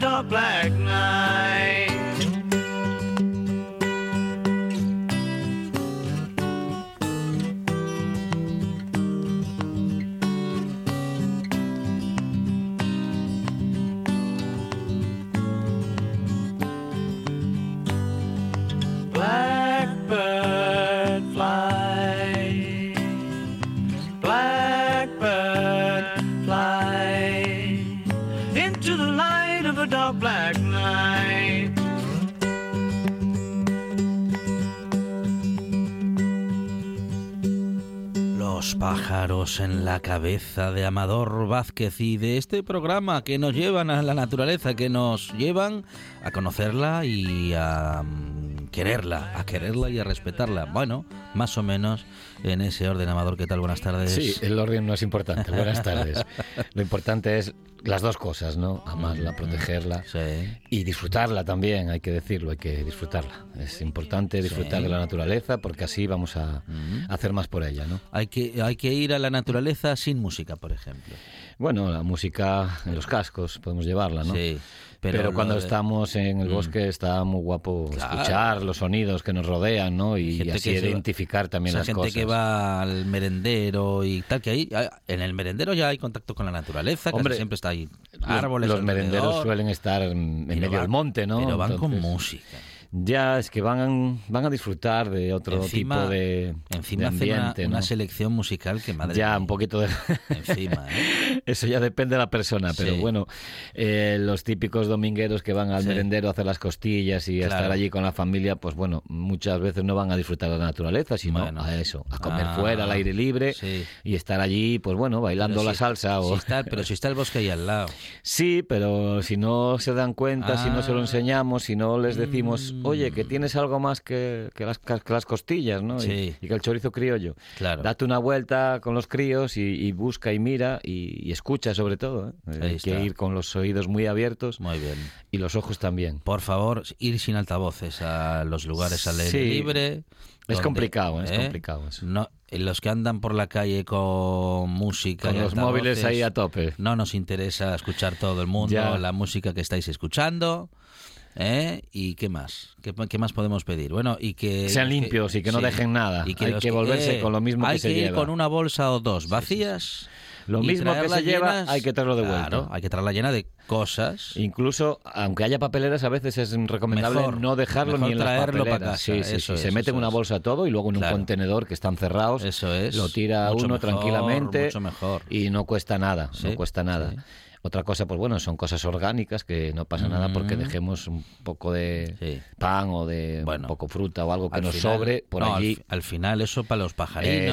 dark black En la cabeza de Amador Vázquez y de este programa que nos llevan a la naturaleza, que nos llevan a conocerla y a mm, quererla, a quererla y a respetarla. Bueno, más o menos en ese orden, Amador. ¿Qué tal? Buenas tardes. Sí, el orden no es importante. Buenas tardes. Lo importante es las dos cosas, ¿no? Amarla, protegerla Sí. y disfrutarla también, hay que decirlo, hay que disfrutarla. Es importante disfrutar Sí. de la naturaleza porque así vamos a a hacer más por ella, ¿no? Hay que, hay que ir a la naturaleza sin música, por ejemplo. Bueno, la música en los cascos podemos llevarla, ¿no? Sí. Pero, Pero, cuando de- estamos en el Mm. bosque está muy guapo Claro. escuchar los sonidos que nos rodean, ¿no? Y, Gente así va- identificar también las gente cosas. que va al merendero y tal, que ahí ah, en el merendero ya hay contacto con la naturaleza, Hombre, casi siempre está ahí Los- árboles. Los, merenderos suelen estar en, medio van- del monte, ¿no? Pero van con música. Ya, es que van, van a disfrutar de otro Encima- tipo de, Encima de hacen una, ambiente, una ¿no? selección musical que madre Ya, mía, un poquito de... encima, ¿eh? Eso ya depende de la persona, pero Sí. bueno, eh, los típicos domingueros que van al Sí. merendero a hacer las costillas y a estar allí con la familia, pues bueno, muchas veces no van a disfrutar de la naturaleza, sino Bueno. a eso, a comer Ah, fuera, al aire libre sí. y estar allí, pues bueno, bailando la salsa. si o... está- pero si está el bosque ahí al lado. Sí, pero si no se dan cuenta, si no se lo Ah. enseñamos, si no les decimos. Oye, que tienes algo más que, que las, que las costillas, ¿no? Sí. Y, que el chorizo criollo. Claro. Date una vuelta con los críos y, y busca y mira y, y escucha sobre todo. ¿eh? Hay está. que ir con los oídos muy abiertos Muy bien. y los ojos también. Por favor, ir sin altavoces a los lugares al aire Sí. libre. Es complicado, es ¿eh? complicado eso. No, los que andan por la calle con música Con y los móviles ahí a tope. No nos interesa escuchar todo el mundo Ya. la música que estáis escuchando. ¿Eh? ¿Y qué más? ¿Qué, qué más podemos pedir? Bueno, y que... Sean limpios y que no sí. dejen nada. Y Hay los que volverse con lo mismo que hay se que ir lleva. con una bolsa o dos vacías. Lo y mismo que se lleva, llenas- hay que traerlo de vuelta. Claro, hay que traerla llena de cosas. Incluso, aunque haya papeleras, a veces es recomendable Mejor, no dejarlo ni en las papeleras. casa, Sí, sí, eso sí. Se mete en una bolsa todo y luego en un Claro. contenedor que están cerrados. Eso es. Lo tira Mucho uno mejor, tranquilamente mucho mejor. y no cuesta nada. Sí, no cuesta nada. Otra cosa, pues bueno, son cosas orgánicas que no pasa nada porque Mm. dejemos un poco de Sí. pan o de Bueno, un poco fruta o algo que nos final- sobre por no, al allí. Al, final eso para los pajarinos.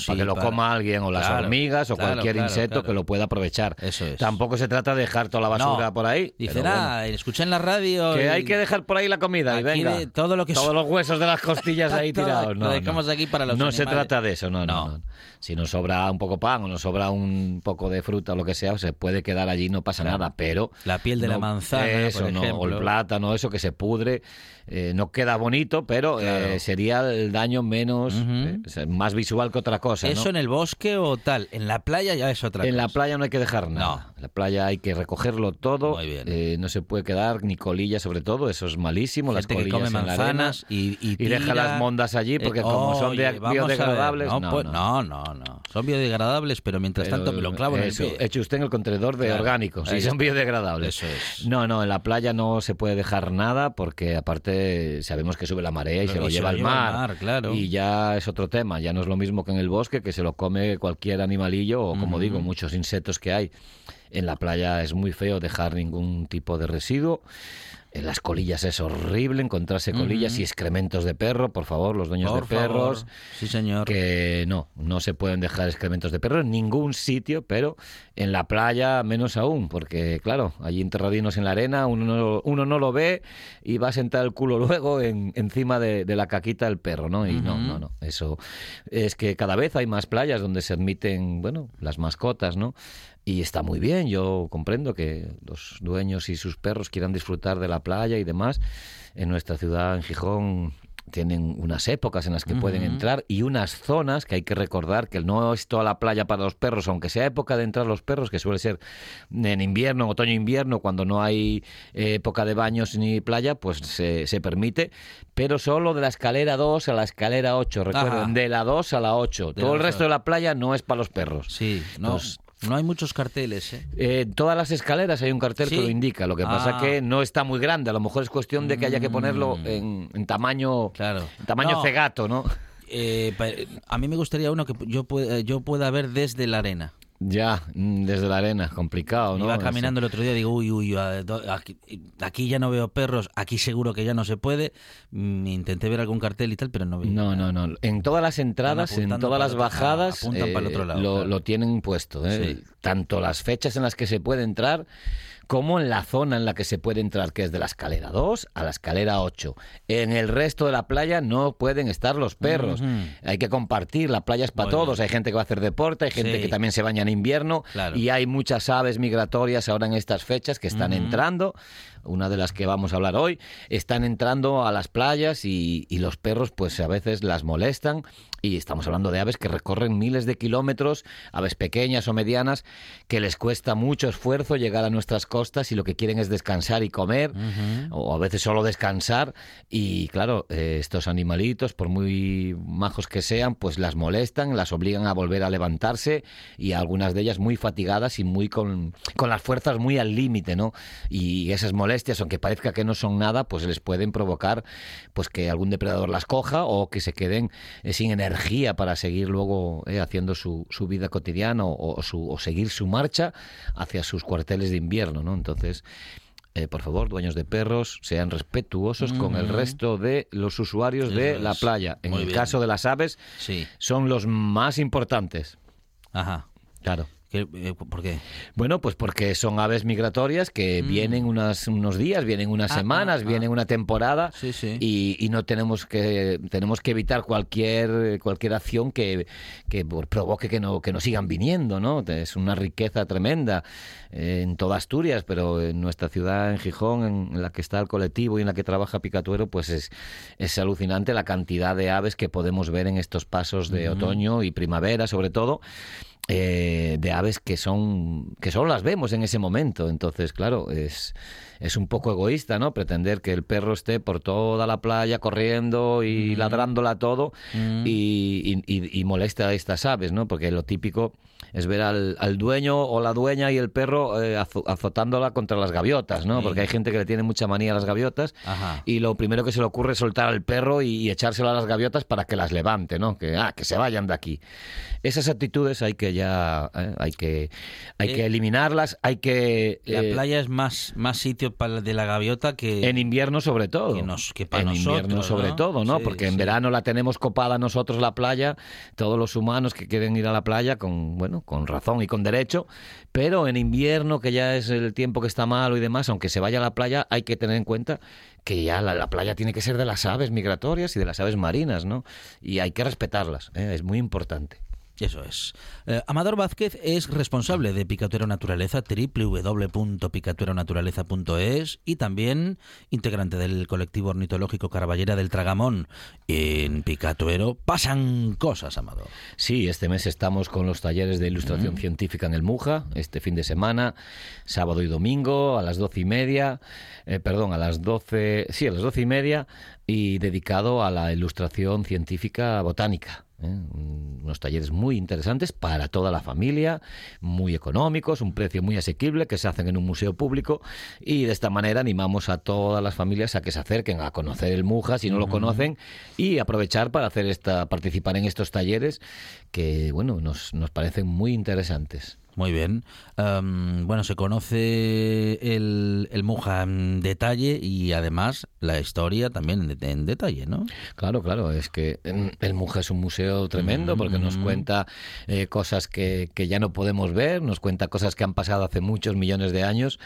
Eso, para que lo para- coma alguien o las Claro, hormigas o claro, cualquier claro, insecto que lo pueda aprovechar. Eso es. Tampoco se trata de dejar toda la basura No, por ahí. Dicen, pero bueno. ah, escuché en la radio. Que y- hay que dejar por ahí la comida y venga. todo lo que Todos los huesos de las costillas ahí tirados. lo No, dejamos no. aquí para los No se trata de eso, no, no, No. no. Si nos sobra un poco pan o nos sobra un poco de fruta o lo que sea, se puede quedar allí, no pasa Claro. nada. Pero La piel de la manzana, eso, por no, o el ejemplo. plátano, eso que se pudre, eh, no queda bonito, pero eh, Claro. sería el daño menos, eh, o sea, más visual que otra cosa. ¿no? ¿Eso en el bosque o tal? En la playa ya es otra En la cosa. playa no hay que dejar nada. En la playa hay que recogerlo todo. Muy bien. no se puede quedar ni colillas, sobre todo. Eso es malísimo. las Gente que colillas come en la arena. y, y, Y deja las mondas allí porque como son de- biodegradables, No, no, pues, no. no, no, no. Son biodegradables, pero mientras Pero tanto me lo clavo en el eso, pie. Eche usted en el contenedor de, orgánicos, ahí y son biodegradables. Eso es. No, no, en la playa no se puede dejar nada porque aparte sabemos que sube la marea y Pero se lo lleva al mar. mar, claro. Y ya es otro tema, ya no es lo mismo que en el bosque que se lo come cualquier animalillo o como Ujú. digo, muchos insectos que hay. En la playa es muy feo dejar ningún tipo de residuo. En las colillas es horrible encontrarse colillas y excrementos de perro, por favor, los dueños Por de perros. Sí, señor. que no, no se pueden dejar excrementos de perro en ningún sitio, pero en la playa menos aún, porque claro, allí enterradinos en la arena, uno no, uno no lo ve y va a sentar el culo luego en- encima de, de la caquita del perro, ¿no? Y no, no, no, eso es que cada vez hay más playas donde se admiten, bueno, las mascotas, ¿no? Y está muy bien, yo comprendo que los dueños y sus perros quieran disfrutar de la playa y demás. En nuestra ciudad, en Gijón, tienen unas épocas en las que pueden entrar y unas zonas que hay que recordar que no es toda la playa para los perros, aunque sea época de entrar los perros, que suele ser en invierno, otoño-invierno, cuando no hay eh, época de baños ni playa, pues se, se permite, pero solo de la escalera 2 a la escalera 8, recuerden, Ajá. de la 2 a la 8. De Todo la el resto de la playa no es para los perros. Sí, no, no hay muchos carteles, ¿eh? Eh, en todas las escaleras hay un cartel Sí. que lo indica. Lo que pasa Ah. que no está muy grande. A lo mejor es cuestión de que haya que ponerlo Mm. en, en tamaño, Claro. en tamaño No, cegato, ¿no? eh, a mí me gustaría uno que yo pueda, yo pueda ver desde la arena. Ya, mm, desde la arena, complicado, ¿no? Iba caminando el otro día y digo, uy, uy, aquí, aquí ya no veo perros, aquí seguro que ya no se puede. Mm, Intenté ver algún cartel y tal, pero no vi. No, no, no. En todas las entradas, en todas las bajadas, apuntan para el eh, otro lado, lo, claro. lo tienen puesto. ¿eh? Sí. Tanto las fechas en las que se puede entrar como en la zona en la que se puede entrar, que es de la escalera 2 a la escalera 8. En el resto de la playa no pueden estar los perros. Hay que compartir, la playa es para todos. Hay gente que va a hacer deporte, hay gente Sí. que también se baña en invierno Claro. y hay muchas aves migratorias ahora en estas fechas que están entrando. Una de las que vamos a hablar hoy, están entrando a las playas y, y los perros pues a veces las molestan y estamos hablando de aves que recorren miles de kilómetros, aves pequeñas o medianas, que les cuesta mucho esfuerzo llegar a nuestras costas y lo que quieren es descansar y comer, o a veces solo descansar. Y claro, eh, estos animalitos, por muy majos que sean, pues las molestan, las obligan a volver a levantarse y algunas de ellas muy fatigadas y muy con, con las fuerzas muy al límite, ¿no? Y esas molestias, aunque parezca que no son nada, pues les pueden provocar pues que algún depredador las coja o que se queden eh, sin energía para seguir luego eh, haciendo su, su vida cotidiana o, o su, o seguir su marcha hacia sus cuarteles de invierno, ¿no? Entonces, eh, por favor, dueños de perros, sean respetuosos con el resto de los usuarios de la playa. En Muy el bien. caso de las aves, Sí, son los más importantes. ajá. Claro. ¿Qué- eh, ¿Por qué? Bueno, pues porque son aves migratorias que Mm. vienen unas, unos días, vienen unas Ah, semanas, ah, ah. vienen una temporada Sí, sí. y, y no tenemos que tenemos que evitar cualquier cualquier acción que, que provoque que no que no sigan viniendo, ¿no? Es una riqueza tremenda eh, en toda Asturias, pero en nuestra ciudad, en Gijón, en, la que está el colectivo y en la que trabaja Picatuero, pues es, es alucinante la cantidad de aves que podemos ver en estos pasos de Ujú. otoño y primavera, sobre todo eh, de aves que son que solo las vemos en ese momento entonces claro es es un poco egoísta no pretender que el perro esté por toda la playa corriendo y Mm. ladrándola todo Mm. y, y, y- y molesta a estas aves no porque lo típico es ver al, al dueño o la dueña y el perro eh, azo- azotándola contra las gaviotas no Sí. porque hay gente que le tiene mucha manía a las gaviotas Ajá. y lo primero que se le ocurre es soltar al perro y, y echárselo a las gaviotas para que las levante, ¿no? Que, ah, que se vayan de aquí. Esas actitudes hay que ya, eh, hay que, hay Eh, que eliminarlas, hay que... La eh, playa es más, más sitio para de la gaviota que... en invierno sobre todo. que nos- que pa' en invierno sobre ¿no? todo, ¿no? Sí, Porque en sí. verano la tenemos copada nosotros la playa, todos los humanos que quieren ir a la playa con, bueno, con razón y con derecho, pero en invierno que ya es el tiempo que está malo y demás, aunque se vaya a la playa, hay que tener en cuenta que ya la, la playa tiene que ser de las aves migratorias y de las aves marinas, ¿no? Y hay que respetarlas, ¿eh? es muy importante. Eso es. Eh, Amador Vázquez es responsable de Picatuero Naturaleza, www.picatueronaturaleza.es y también integrante del colectivo ornitológico Carballera del Tragamón. En Picatuero pasan cosas, Amador. Sí, este mes estamos con los talleres de ilustración científica en el Muja, este fin de semana, sábado y domingo, a las doce y media, eh, perdón, a las doce, sí, a las doce y media, y dedicado a la ilustración científica botánica. ¿Eh? unos talleres muy interesantes para toda la familia, muy económicos, un precio muy asequible que se hacen en un museo público y de esta manera animamos a todas las familias a que se acerquen a conocer el Muja si no lo conocen y aprovechar para hacer esta participar en estos talleres que bueno nos, nos parecen muy interesantes. Muy bien. Em, bueno, se conoce el, el, Muja en detalle y además la historia también en, detalle, ¿no? Claro, claro. Es que el Muja es un museo tremendo porque nos cuenta eh, cosas que, que ya no podemos ver, nos cuenta cosas que han pasado hace muchos millones de años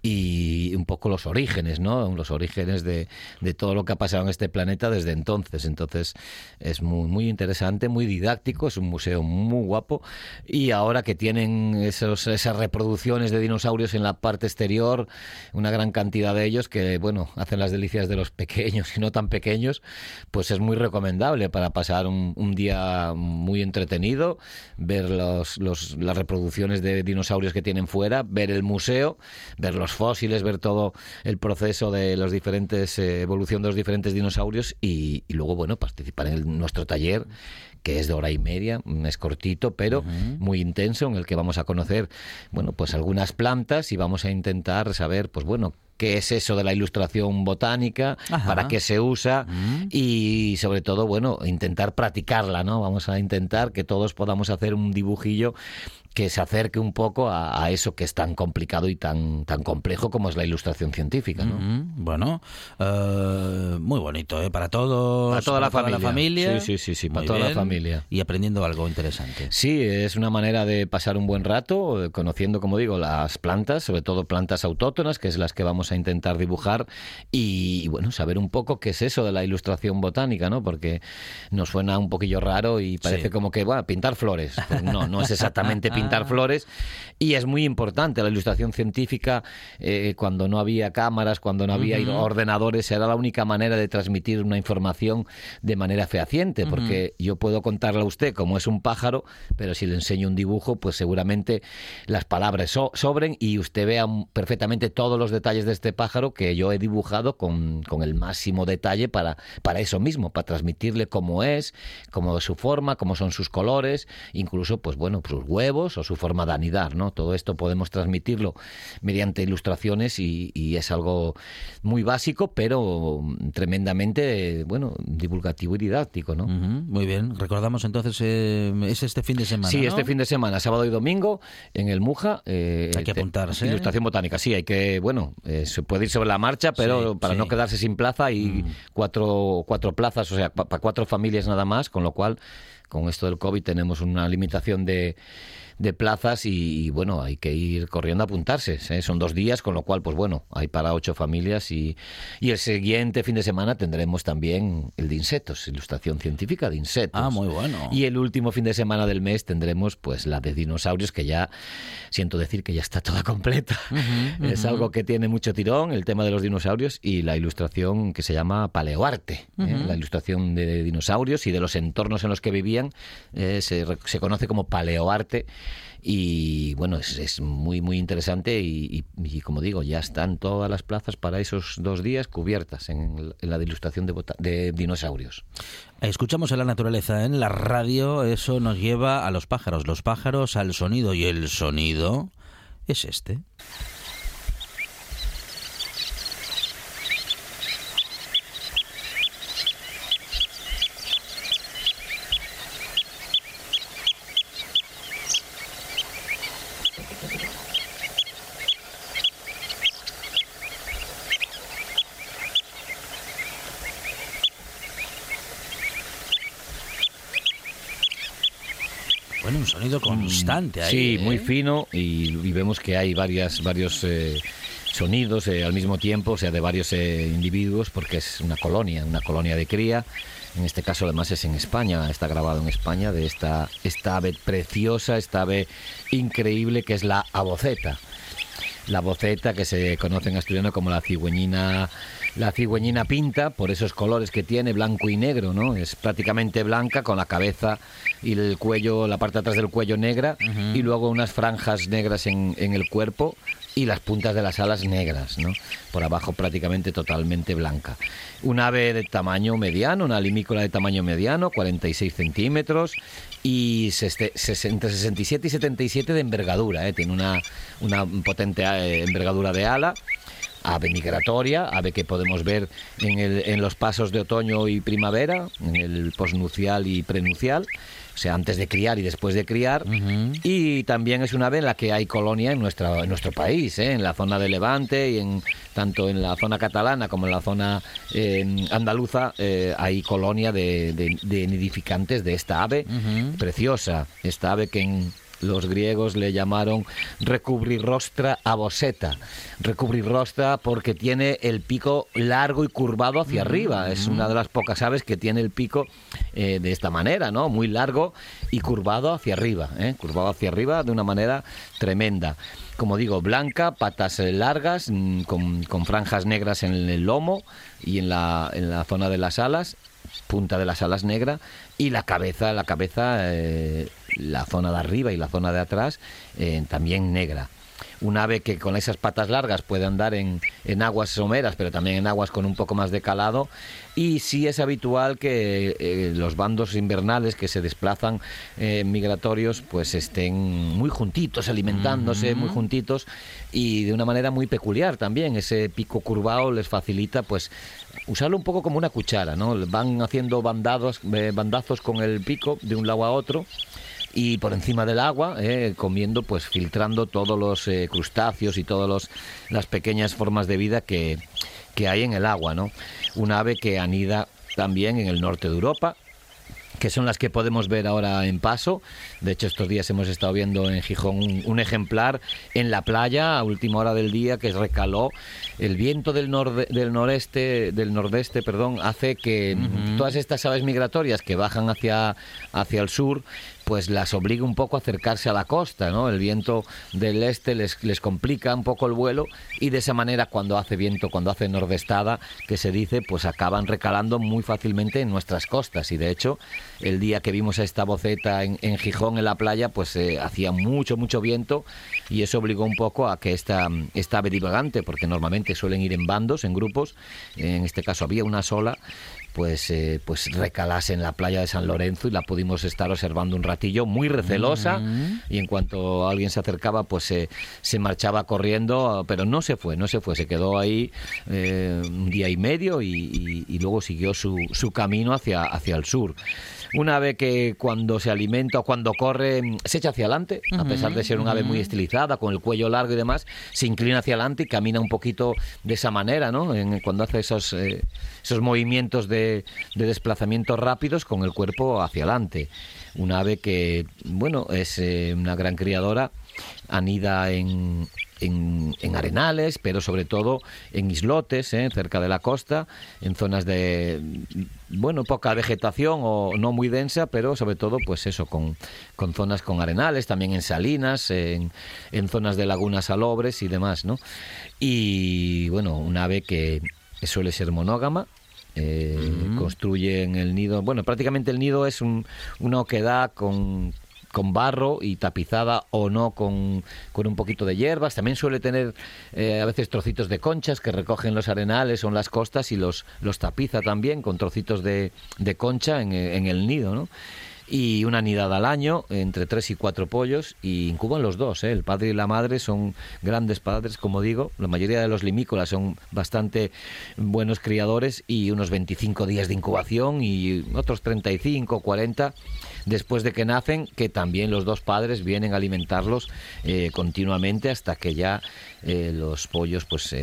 y un poco los orígenes, ¿no? Los orígenes de, de, todo lo que ha pasado en este planeta desde entonces. Entonces es muy, muy interesante, muy didáctico, es un museo muy guapo y ahora que tienen esos, esas reproducciones de dinosaurios en la parte exterior, una gran cantidad de ellos que, bueno, hacen las delicias de los pequeños y no tan pequeños, pues es muy recomendable para pasar un, un día muy entretenido, ver los, los, las reproducciones de dinosaurios que tienen fuera, ver el museo, ver los fósiles, ver todo el proceso de los diferentes eh, evolución de los diferentes dinosaurios y, y, luego bueno participar en el, nuestro taller que es de hora y media, es cortito, pero uh -huh. muy intenso, en el que vamos a conocer, bueno, pues algunas plantas y vamos a intentar saber, pues bueno, qué es eso de la ilustración botánica, Ajá. para qué se usa mm. y sobre todo, bueno, intentar practicarla, ¿no? Vamos a intentar que todos podamos hacer un dibujillo que se acerque un poco a, a, eso que es tan complicado y tan, tan complejo como es la ilustración científica. ¿no? Mm -hmm. Bueno, uh, muy bonito, ¿eh? Para todos. Para toda, la, familia. la, familia. Sí, sí, sí, sí para toda bien. la familia. Y aprendiendo algo interesante. Sí, es una manera de pasar un buen rato, eh, conociendo, como digo, las plantas, sobre todo plantas autóctonas, que es las que vamos a intentar dibujar, y, y bueno, saber un poco qué es eso de la ilustración botánica, ¿no? Porque nos suena un poquillo raro y parece sí. como que, bueno, pintar flores. Pues no, no es exactamente pintar pintar flores y es muy importante la ilustración científica eh, cuando no había cámaras, cuando no había uh -huh. ordenadores, era la única manera de transmitir una información de manera fehaciente, uh -huh. porque yo puedo contarle a usted cómo es un pájaro, pero si le enseño un dibujo, pues seguramente las palabras so sobren y usted vea perfectamente todos los detalles de este pájaro que yo he dibujado con, con el máximo detalle para, para eso mismo, para transmitirle cómo es, cómo es su forma, cómo son sus colores, incluso, pues bueno, sus huevos o su forma de anidar, ¿no? Todo esto podemos transmitirlo mediante ilustraciones y, y es algo muy básico, pero tremendamente, bueno, divulgativo y didáctico, ¿no? Uh -huh. Muy bien. Recordamos entonces, eh, es este fin de semana, Sí, ¿no? este fin de semana, sábado y domingo, en el Muja. Eh, hay que apuntarse. Ilustración botánica, sí, hay que, bueno, eh, se puede ir sobre la marcha, pero sí, para sí. no quedarse sin plaza hay mm. cuatro, cuatro plazas, o sea, para pa cuatro familias nada más, con lo cual, con esto del COVID tenemos una limitación de de plazas y, y, bueno, hay que ir corriendo a apuntarse. ¿eh? Son dos días, con lo cual, pues bueno, hay para ocho familias y, y, el siguiente fin de semana tendremos también el de insectos, ilustración científica de insectos. Ah, muy bueno. Y el último fin de semana del mes tendremos pues la de dinosaurios, que ya siento decir que ya está toda completa. Uh -huh, uh -huh. Es algo que tiene mucho tirón, el tema de los dinosaurios y la ilustración que se llama paleoarte, uh -huh. ¿eh? la ilustración de dinosaurios y de los entornos en los que vivían, eh, se, se conoce como paleoarte y bueno, es, es muy muy interesante y, como digo, ya están todas las plazas para esos dos días cubiertas en, en la ilustración de, de, dinosaurios. Escuchamos a la naturaleza en la radio, eso nos lleva a los pájaros, los pájaros al sonido y el sonido es este. Sonido constante ahí. Sí, ¿eh? muy fino y, y, vemos que hay varias, varios eh, sonidos eh, al mismo tiempo, o sea, de varios individuos, porque es una colonia, una colonia de cría. En este caso, además, es en España, está grabado en España, de esta, esta ave preciosa, esta ave increíble que es la aboceta. La boceta que se conoce en asturiano como la cigüeñina la cigüeñina pinta por esos colores que tiene, blanco y negro, ¿no? Es prácticamente blanca con la cabeza y el cuello, la parte de atrás del cuello negra uh -huh. y luego unas franjas negras en, en el cuerpo y las puntas de las alas negras, ¿no? Por abajo prácticamente totalmente blanca. Un ave de tamaño mediano, una limícola de tamaño mediano, 46 centímetros y entre 67 y 77 de envergadura, ¿eh? tiene una, una potente eh, envergadura de ala ave migratoria, ave que podemos ver en, el, en los pasos de otoño y primavera, en el posnucial y prenucial o sea, antes de criar y después de criar. Y también es una ave en la que hay colonia en, nuestra, en nuestro país, ¿eh? en la zona de Levante y en tanto en la zona catalana como en la zona eh, andaluza eh, hay colonia de, de, nidificantes de esta ave preciosa, esta ave que en los griegos le llamaron recubrirrostra aboseta. Recubrirrostra porque tiene el pico largo y curvado hacia arriba. Es una de las pocas aves que tiene el pico eh, de esta manera, ¿no? Muy largo y curvado hacia arriba, ¿eh? curvado hacia arriba de una manera tremenda. Como digo, blanca, patas largas, mm, con, con franjas negras en el lomo y en la, en la zona de las alas punta de las alas negra y la cabeza, la cabeza, eh, la zona de arriba y la zona de atrás eh, también negra. Un ave que con esas patas largas puede andar en, en, aguas someras, pero también en aguas con un poco más de calado. Y sí es habitual que eh, los bandos invernales que se desplazan migratorios pues estén muy juntitos, alimentándose muy juntitos y de una manera muy peculiar también. Ese pico curvado les facilita pues usarlo un poco como una cuchara, ¿no? Van haciendo bandados, eh, bandazos con el pico de un lado a otro y por encima del agua, eh, comiendo, pues filtrando todos los eh, crustáceos y todas las pequeñas formas de vida que, que hay en el agua, ¿no? Un ave que anida también en el norte de Europa, que son las que podemos ver ahora en paso. De hecho, estos días hemos estado viendo en Gijón un, ejemplar en la playa a última hora del día que recaló. El viento del, del noreste, del nordeste, perdón, hace que todas estas aves migratorias que bajan hacia, hacia el sur pues las obliga un poco a acercarse a la costa, ¿no? El viento del este les, les complica un poco el vuelo y de esa manera cuando hace viento, cuando hace nordestada, que se dice, pues acaban recalando muy fácilmente en nuestras costas y de hecho el día que vimos a esta boceta en, Gijón en la playa, pues eh, hacía mucho, mucho viento y eso obligó un poco a que esta, esta divagante, porque normalmente suelen ir en bandos, en grupos, en este caso había una sola, pues, eh, pues recalase en la playa de San Lorenzo y la pudimos estar observando un ratillo, muy recelosa, mm. y en cuanto alguien se acercaba, pues se marchaba corriendo, pero no se fue, no se fue, se quedó ahí eh, un día y medio y, luego siguió su, su camino hacia, hacia el sur. Un ave que cuando se alimenta o cuando corre se echa hacia adelante, a pesar de ser un ave muy estilizada, con el cuello largo y demás, se inclina hacia adelante y camina un poquito de esa manera, ¿no? cuando hace esos, eh, esos movimientos de, desplazamiento rápidos con el cuerpo hacia adelante. Un ave que, bueno, es eh, una gran criadora, anida en, en, arenales, pero sobre todo en islotes, ¿eh? cerca de la costa, en zonas de, bueno, poca vegetación o no muy densa, pero sobre todo, pues eso, con, con zonas con arenales, también en salinas, en, en zonas de lagunas salobres y demás, ¿no? Y, bueno, un ave que suele ser monógama, eh, construye en el nido. Bueno, prácticamente el nido es un, una oquedad con, con barro y tapizada o no con, con un poquito de hierbas. También suele tener eh, a veces trocitos de conchas que recogen los arenales o en las costas y los, los tapiza también con trocitos de, de concha en, en, el nido, ¿no? Y una nidada al año, entre tres y cuatro pollos, y incuban los dos. ¿eh? El padre y la madre son grandes padres, como digo. La mayoría de los limícolas son bastante buenos criadores y unos 25 días de incubación y otros 35, 40 después de que nacen, que también los dos padres vienen a alimentarlos eh, continuamente hasta que ya eh, los pollos pues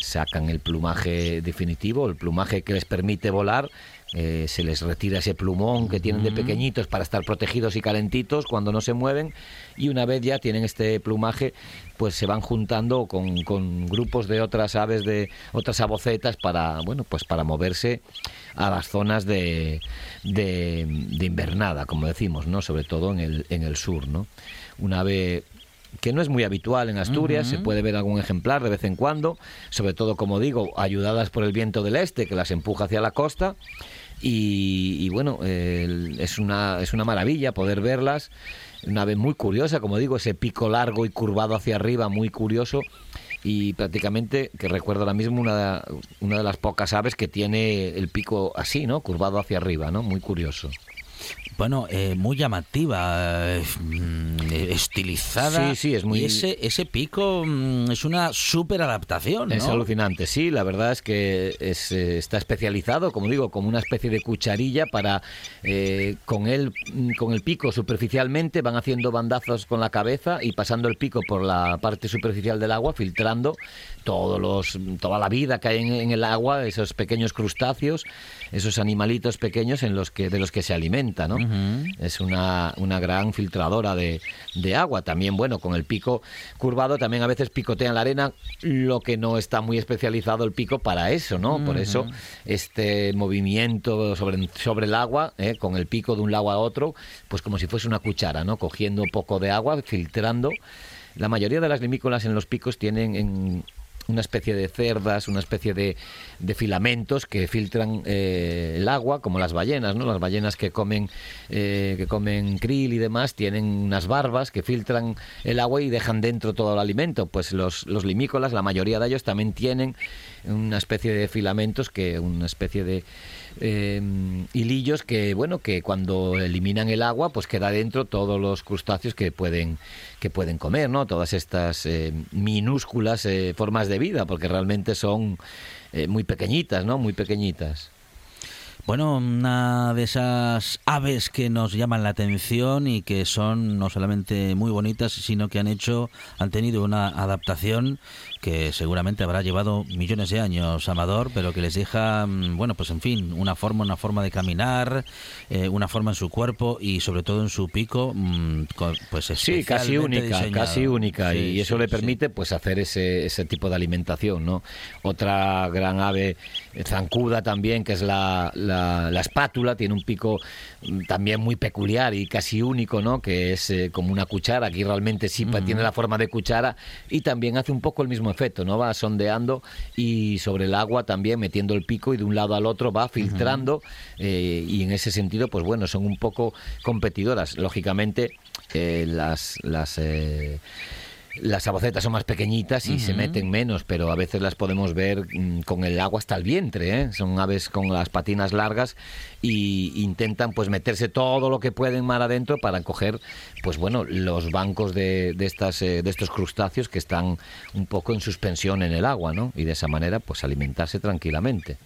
sacan el plumaje definitivo, el plumaje que les permite volar eh, se les retira ese plumón que tienen de pequeñitos para estar protegidos y calentitos cuando no se mueven y una vez ya tienen este plumaje pues se van juntando con, con grupos de otras aves de otras abocetas para bueno pues para moverse a las zonas de, de, invernada como decimos no sobre todo en el, en el sur no un ave que no es muy habitual en Asturias, se puede ver algún ejemplar de vez en cuando, sobre todo, como digo, ayudadas por el viento del este que las empuja hacia la costa y, bueno, es, una, es una maravilla poder verlas. Una ave muy curiosa, como digo, ese pico largo y curvado hacia arriba, muy curioso y prácticamente, que recuerdo ahora mismo, una, una de las pocas aves que tiene el pico así, ¿no? Curvado hacia arriba, ¿no? Muy curioso. Bueno, eh, muy llamativa, eh, estilizada. Sí, sí, es muy. Y ese, ese pico mm, es una súper adaptación. ¿no? Es alucinante, sí. La verdad es que eh, está especializado, como digo, como una especie de cucharilla para. con, él, mm, con el pico superficialmente van haciendo bandazos con la cabeza y pasando el pico por la parte superficial del agua, filtrando todos los, toda la vida que hay en, el agua, esos pequeños crustáceos, esos animalitos pequeños en los que, de los que se alimenta, ¿no? Es una, una gran filtradora de, de, agua. También, bueno, con el pico curvado también a veces picotean la arena, lo que no está muy especializado el pico para eso, ¿no? Por eso este movimiento sobre, sobre el agua, ¿eh? con el pico de un lado a otro, pues como si fuese una cuchara, ¿no? Cogiendo un poco de agua, filtrando. La mayoría de las limícolas en los picos tienen en, una especie de cerdas, una especie de, de filamentos que filtran eh, el agua, como las ballenas, ¿no? Las ballenas que comen, eh, que comen krill y demás tienen unas barbas que filtran el agua y dejan dentro todo el alimento. Pues los, los limícolas, la mayoría de ellos también tienen una especie de filamentos que una especie de eh, hilillos que bueno que cuando eliminan el agua pues queda dentro todos los crustáceos que pueden que pueden comer no todas estas eh, minúsculas eh, formas de vida porque realmente son eh, muy pequeñitas no muy pequeñitas. Bueno, una de esas aves que nos llaman la atención y que son no solamente muy bonitas, sino que han hecho, han tenido una adaptación que seguramente habrá llevado millones de años, Amador, pero que les deja, mm, bueno, pues en fin, una forma, una forma de caminar, eh, una forma en su cuerpo y sobre todo en su pico, mm, pues sí, casi única, casi única, y eso le permite pues hacer ese, ese tipo de alimentación, ¿no? Otra gran ave zancuda también, que es la, la, espátula, tiene un pico también muy peculiar y casi único, ¿no? Que es eh, como una cuchara, aquí realmente sí tiene la forma de cuchara y también hace un poco el mismo efecto, ¿no? Va sondeando y sobre el agua también metiendo el pico y de un lado al otro va filtrando eh, y en ese sentido, pues bueno, son un poco competidoras. Lógicamente, eh, las... las las sabocetas son más pequeñitas y se meten menos, pero a veces las podemos ver mm, con el agua hasta el vientre. ¿eh? Son aves con las patinas largas y intentan pues meterse todo lo que pueden mar adentro para coger pues bueno los bancos de, de estas eh, de estos crustáceos que están un poco en suspensión en el agua, ¿no? Y de esa manera pues alimentarse tranquilamente.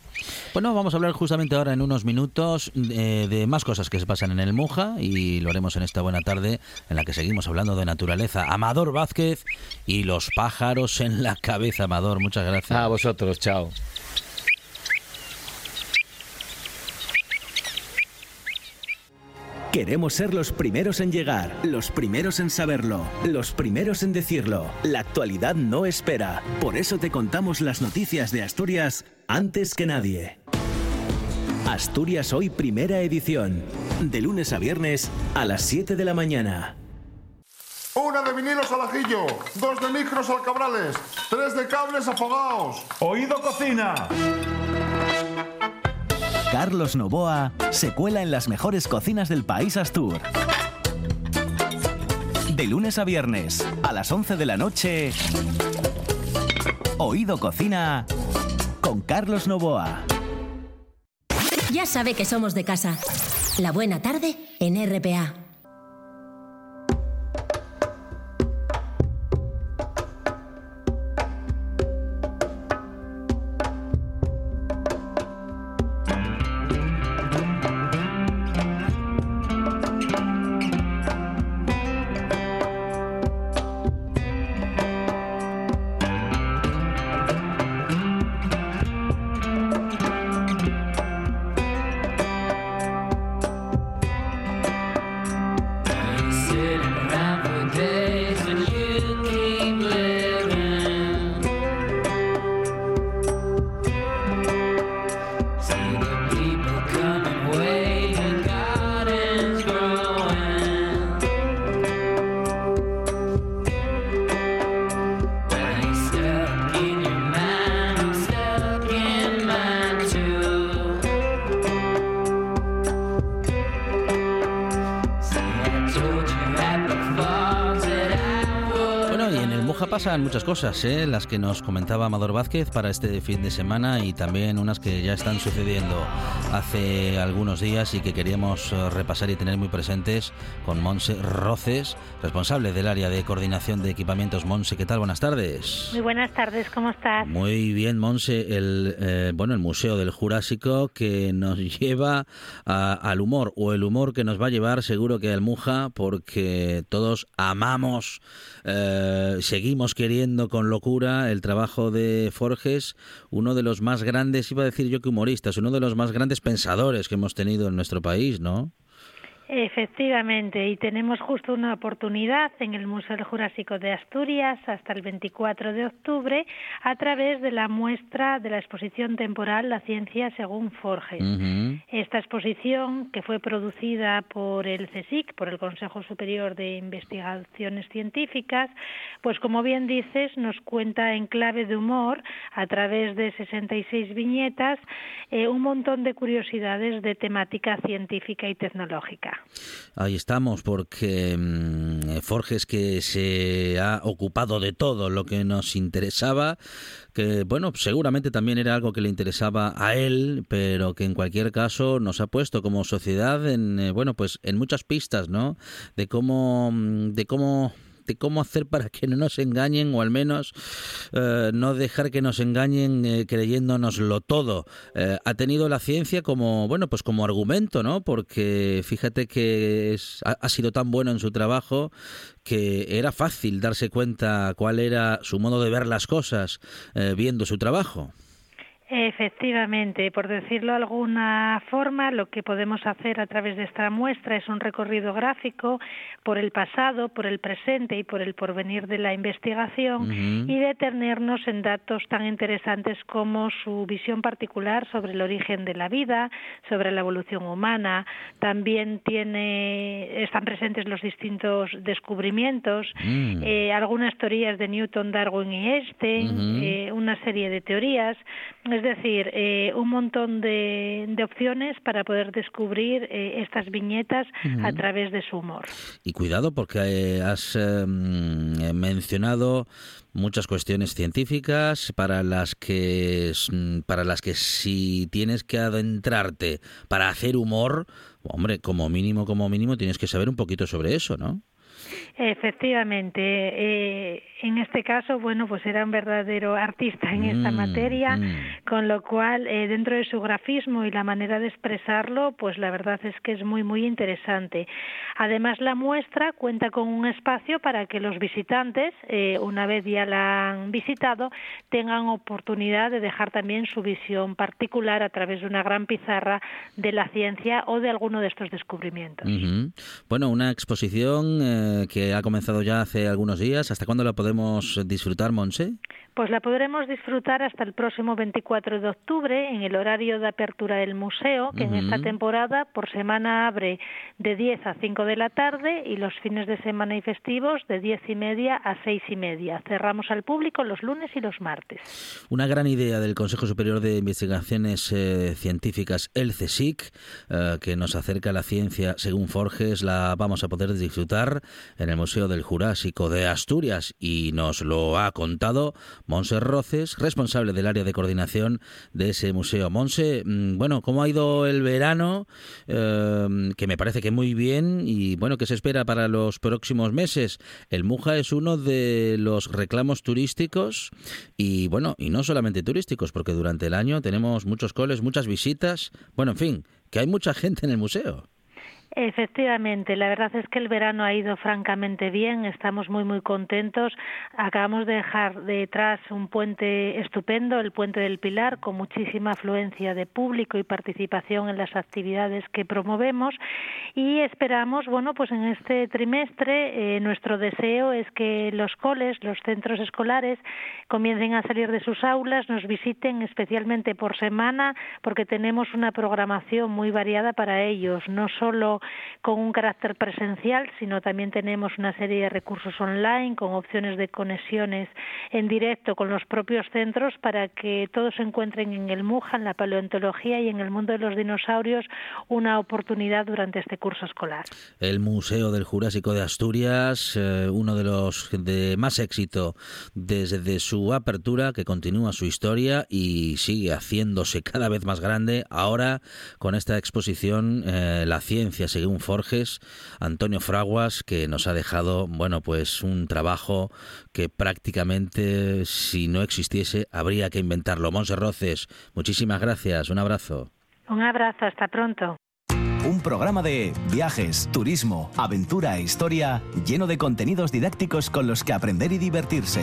Bueno, vamos a hablar justamente ahora en unos minutos eh, de más cosas que se pasan en el Muja y lo haremos en esta buena tarde en la que seguimos hablando de naturaleza. Amador Vázquez y los pájaros en la cabeza. Amador, muchas gracias. A vosotros, chao. Queremos ser los primeros en llegar, los primeros en saberlo, los primeros en decirlo. La actualidad no espera. Por eso te contamos las noticias de Asturias antes que nadie. Asturias Hoy Primera Edición. De lunes a viernes a las 7 de la mañana. Una de vinilos al ajillo, dos de micros al cabrales, tres de cables afogados. Oído cocina. Carlos Novoa se cuela en las mejores cocinas del país Astur. De lunes a viernes, a las 11 de la noche, Oído Cocina con Carlos Novoa. Ya sabe que somos de casa. La buena tarde en RPA. Muchas cosas, ¿eh? las que nos comentaba Amador Vázquez para este fin de semana y también unas que ya están sucediendo hace algunos días y que queríamos eh, repasar y tener muy presentes con Monse Roces, responsable del área de coordinación de equipamientos. Monse, ¿qué tal? Buenas tardes. Muy buenas tardes, ¿cómo estás? Muy bien, Monse. El, eh, bueno, el Museo del Jurásico que nos lleva al humor o el humor que nos va a llevar seguro que al Muja porque todos amamos eh, seguimos queriendo con locura el trabajo de Forges, uno de los más grandes, iba a decir yo que humoristas, uno de los más grandes pensadores que hemos tenido en nuestro país, ¿no? Efectivamente, y tenemos justo una oportunidad en el Museo Jurásico de Asturias hasta el 24 de octubre a través de la muestra de la exposición temporal La ciencia según Forges. Esta exposición, que fue producida por el CSIC, por el Consejo Superior de Investigaciones Científicas, pues como bien dices, nos cuenta en clave de humor, a través de 66 viñetas, eh, un montón de curiosidades de temática científica y tecnológica. Ahí estamos, porque mm, Forges que se ha ocupado de todo lo que nos interesaba, que bueno, seguramente también era algo que le interesaba a él, pero que en cualquier caso nos ha puesto como sociedad en eh, bueno, pues en muchas pistas, ¿no? De cómo mm, de cómo cómo hacer para que no nos engañen o al menos eh, no dejar que nos engañen eh, creyéndonoslo todo. Eh, ha tenido la ciencia como, bueno, pues como argumento, ¿no? Porque fíjate que ha sido tan bueno en su trabajo que era fácil darse cuenta cuál era su modo de ver las cosas viendo su trabajo. Efectivamente, por decirlo de alguna forma, lo que podemos hacer a través de esta muestra es un recorrido gráfico por el pasado, por el presente y por el porvenir de la investigación y detenernos en datos tan interesantes como su visión particular sobre el origen de la vida, sobre la evolución humana. También tiene, están presentes los distintos descubrimientos, mm. eh, algunas teorías de Newton, Darwin y Einstein, eh, una serie de teorías es decir, eh, un montón de, opciones para poder descubrir eh, estas viñetas a través de su humor. Y cuidado porque eh, has em, mencionado muchas cuestiones científicas para las que para las que si tienes que adentrarte para hacer humor, hombre, como mínimo como mínimo tienes que saber un poquito sobre eso, ¿no? Efectivamente, eh, en este caso, bueno, pues era un verdadero artista en esta mm, materia, mm. con lo cual, eh, dentro de su grafismo y la manera de expresarlo, pues la verdad es que es muy, muy interesante. Además, la muestra cuenta con un espacio para que los visitantes, eh, una vez ya la han visitado, tengan oportunidad de dejar también su visión particular a través de una gran pizarra de la ciencia o de alguno de estos descubrimientos. Bueno, una exposición que ha comenzado ya hace algunos días. ¿Hasta cuándo la podemos disfrutar, Monse? Pues la podremos disfrutar hasta el próximo 24 de octubre en el horario de apertura del museo, que en esta temporada por semana abre de 10 a 5 de la tarde y los fines de semana y festivos de 10 y media a 6 y media. Cerramos al público los lunes y los martes. Una gran idea del Consejo Superior de Investigaciones eh, Científicas, el CSIC, eh, que nos acerca a la ciencia según Forges, la vamos a poder disfrutar en el Museo del Jurásico de Asturias y nos lo ha contado Monse Roces, responsable del área de coordinación de ese museo. Monse, mm, bueno, ¿cómo ha ido el verano? Eh, que me parece que muy bien y bueno, ¿qué se espera para los próximos meses? El Muja es uno de los reclamos turísticos y bueno, y no solamente turísticos, porque durante el año tenemos muchos coles, muchas visitas, bueno, en fin, que hay mucha gente en el museo. Efectivamente, la verdad es que el verano ha ido francamente bien, estamos muy muy contentos. Acabamos de dejar detrás un puente estupendo, el puente del Pilar, con muchísima afluencia de público y participación en las actividades que promovemos y esperamos, bueno, pues en este trimestre eh, nuestro deseo es que los coles, los centros escolares comiencen a salir de sus aulas, nos visiten especialmente por semana porque tenemos una programación muy variada para ellos, no solo con un carácter presencial, sino también tenemos una serie de recursos online con opciones de conexiones en directo con los propios centros para que todos encuentren en el MUJA, en la paleontología y en el mundo de los dinosaurios una oportunidad durante este curso escolar. El Museo del Jurásico de Asturias, eh, uno de los de más éxito desde su apertura, que continúa su historia y sigue haciéndose cada vez más grande. Ahora, con esta exposición, eh, La ciencia según Forges, Antonio Fraguas, que nos ha dejado, bueno, pues un trabajo que prácticamente, si no existiese, habría que inventarlo. Monse Roces, muchísimas gracias. Un abrazo. Un abrazo, hasta pronto. Un programa de viajes, turismo, aventura e historia lleno de contenidos didácticos con los que aprender y divertirse.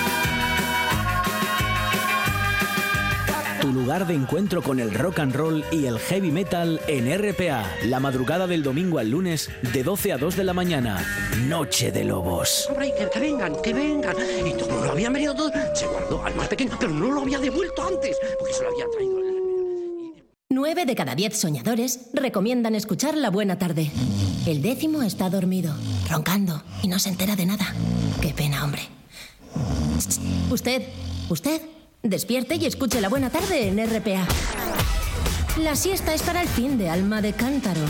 Tu lugar de encuentro con el rock and roll y el heavy metal en RPA. La madrugada del domingo al lunes de 12 a 2 de la mañana. Noche de Lobos. Hombre, que, que vengan, que vengan. Y como lo habían venido todos, se guardó al más pequeño, pero no lo había devuelto antes, porque se lo había traído. Nueve de cada diez soñadores recomiendan escuchar La Buena Tarde. El décimo está dormido, roncando y no se entera de nada. Qué pena, hombre. Usted, usted, despierte y escuche La Buena Tarde en RPA. La siesta es para el fin de alma de cántaro.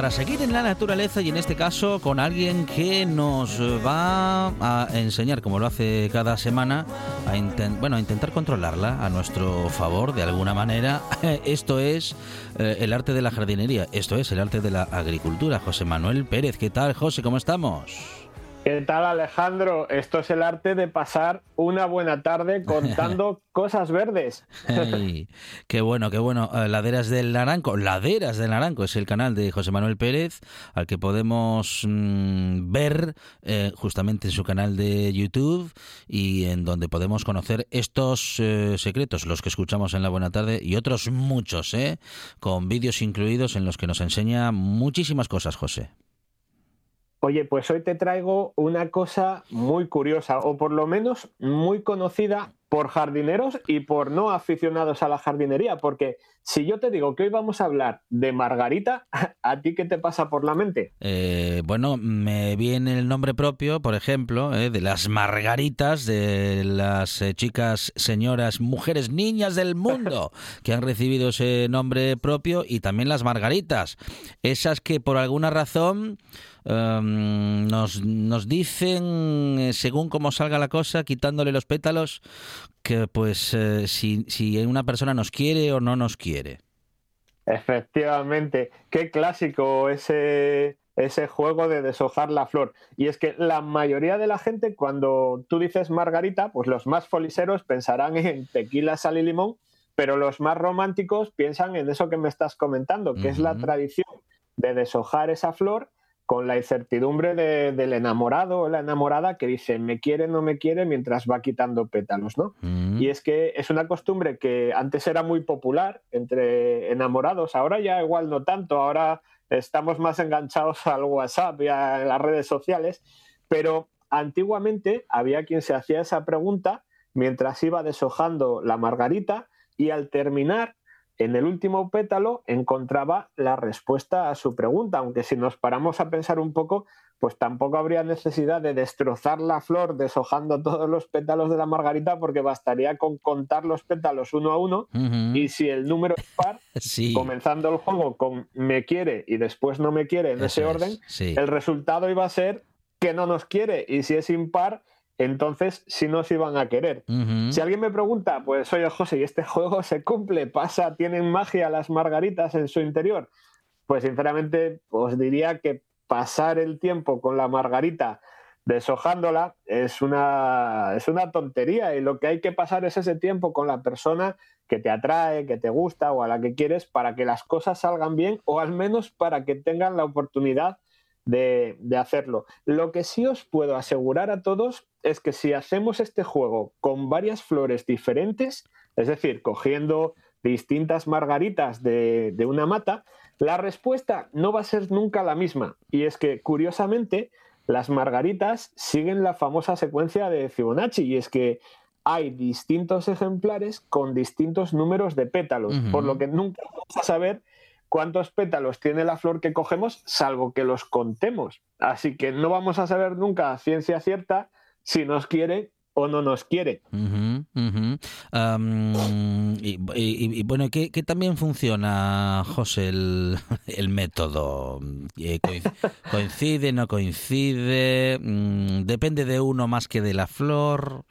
Para seguir en la naturaleza y en este caso con alguien que nos va a enseñar, como lo hace cada semana, a, inten- bueno, a intentar controlarla a nuestro favor de alguna manera. Esto es eh, el arte de la jardinería, esto es el arte de la agricultura. José Manuel Pérez, ¿qué tal José? ¿Cómo estamos? ¿Qué tal Alejandro? Esto es el arte de pasar una buena tarde contando cosas verdes. Qué bueno, qué bueno. Eh, Laderas del Naranco, Laderas del Naranco es el canal de José Manuel Pérez, al que podemos mm, ver eh, justamente en su canal de YouTube y en donde podemos conocer estos eh, secretos, los que escuchamos en la Buena Tarde y otros muchos, ¿eh? con vídeos incluidos en los que nos enseña muchísimas cosas, José. Oye, pues hoy te traigo una cosa muy curiosa, o por lo menos muy conocida por jardineros y por no aficionados a la jardinería, porque si yo te digo que hoy vamos a hablar de Margarita, ¿a ti qué te pasa por la mente? Eh, bueno, me viene el nombre propio, por ejemplo, eh, de las Margaritas, de las eh, chicas, señoras, mujeres, niñas del mundo que han recibido ese nombre propio y también las Margaritas, esas que por alguna razón Em, nos, nos dicen, eh, según cómo salga la cosa, quitándole los pétalos, que pues eh, si, si una persona nos quiere o no nos quiere. Efectivamente, qué clásico ese, ese juego de deshojar la flor. Y es que la mayoría de la gente, cuando tú dices margarita, pues los más foliseros pensarán en tequila, sal y limón, pero los más románticos piensan en eso que me estás comentando, que es la tradición de deshojar esa flor con la incertidumbre del enamorado o la enamorada que dice me quiere, no me quiere mientras va quitando pétalos, ¿no? Mm. Y es que es una costumbre que antes era muy popular entre enamorados, ahora ya igual no tanto, ahora estamos más enganchados al WhatsApp y a las redes sociales, pero antiguamente había quien se hacía esa pregunta mientras iba deshojando la margarita y al terminar en el último pétalo encontraba la respuesta a su pregunta, aunque si nos paramos a pensar un poco, pues tampoco habría necesidad de destrozar la flor deshojando todos los pétalos de la margarita, porque bastaría con contar los pétalos uno a uno, y si el número es par, comenzando el juego con me quiere y después no me quiere en ese orden, el resultado iba a ser que no nos quiere, y si es impar, entonces si nos iban a querer. Si alguien me pregunta, pues oye José, ¿y este juego se cumple? ¿Pasa? ¿Tienen magia las margaritas en su interior? Pues sinceramente os diría que pasar el tiempo con la margarita deshojándola es una, es una tontería y lo que hay que pasar es ese tiempo con la persona que te atrae, que te gusta o a la que quieres para que las cosas salgan bien o al menos para que tengan la oportunidad de, hacerlo. Lo que sí os puedo asegurar a todos es que si hacemos este juego con varias flores diferentes, es decir, cogiendo distintas margaritas de, de, una mata, la respuesta no va a ser nunca la misma. Y es que, curiosamente, las margaritas siguen la famosa secuencia de Fibonacci, y es que hay distintos ejemplares con distintos números de pétalos, por lo que nunca vamos a saber cuántos pétalos tiene la flor que cogemos, salvo que los contemos. Así que no vamos a saber nunca a ciencia cierta si nos quiere o no nos quiere. y, bueno, ¿qué, también funciona, José, el, el método? Eh, ¿Coincide, no coincide? Mm, ¿Depende de uno más que de la flor?